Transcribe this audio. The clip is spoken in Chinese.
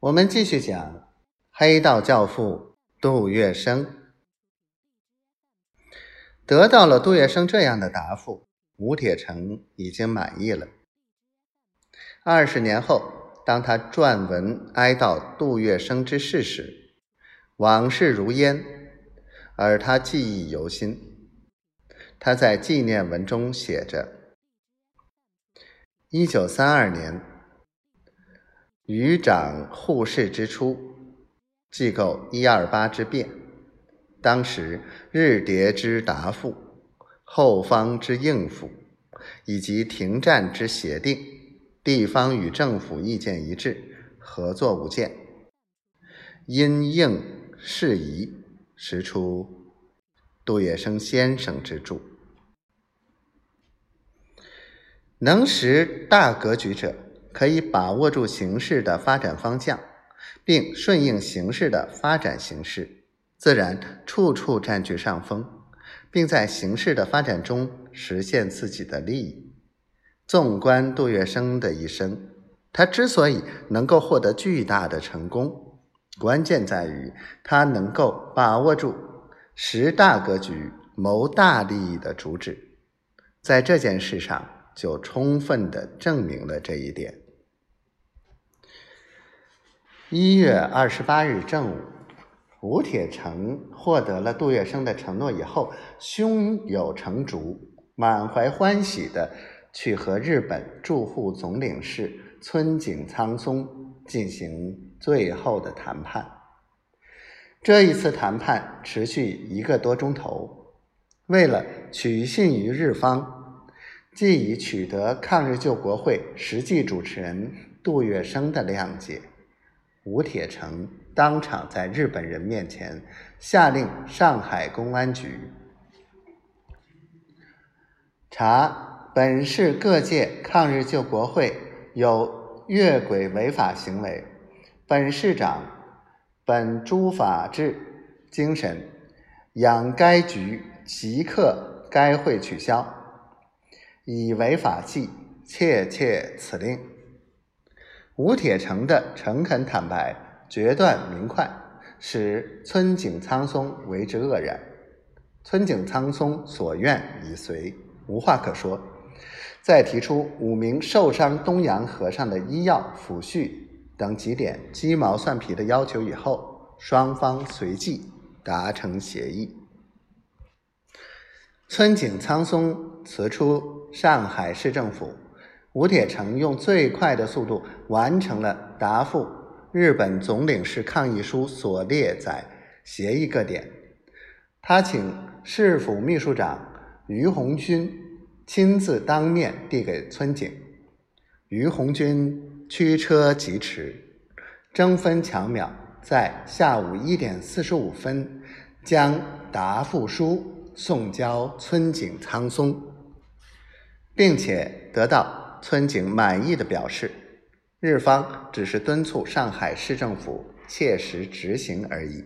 我们继续讲黑道教父杜月笙。得到了杜月笙这样的答复，吴铁城已经满意了。二十年后，当他撰文哀悼杜月笙之逝时，往事如烟，而他记忆犹新。他在纪念文中写着：“一九三二年。”余长护世之初，即构一二八之变。当时日谍之答复，后方之应付，以及停战之协定，地方与政府意见一致，合作无间。因应事宜，实出杜月笙先生之著。能识大格局者。可以把握住形势的发展方向，并顺应形势的发展形势，自然处处占据上风，并在形势的发展中实现自己的利益。纵观杜月笙的一生，他之所以能够获得巨大的成功，关键在于他能够把握住识大格局、谋大利益的主旨，在这件事上。就充分的证明了这一点。一月二十八日正午，吴铁城获得了杜月笙的承诺以后，胸有成竹、满怀欢喜的去和日本驻沪总领事村井苍松进行最后的谈判。这一次谈判持续一个多钟头，为了取信于日方。既已取得抗日救国会实际主持人杜月笙的谅解，吴铁城当场在日本人面前下令上海公安局查本市各界抗日救国会有越轨违法行为，本市长本诸法治精神，养该局即刻该会取消。以违法纪，切切此令。吴铁城的诚恳坦白、决断明快，使村井苍松为之愕然。村井苍松所愿已遂，无话可说。在提出五名受伤东洋和尚的医药、抚恤等几点鸡毛蒜皮的要求以后，双方随即达成协议。村井苍松辞出上海市政府，吴铁城用最快的速度完成了答复日本总领事抗议书所列载协议各点。他请市府秘书长于鸿钧亲自当面递给村井，于鸿钧驱车疾驰，争分抢秒，在下午一点四十五分将答复书。送交村井苍松，并且得到村井满意的表示，日方只是敦促上海市政府切实执行而已。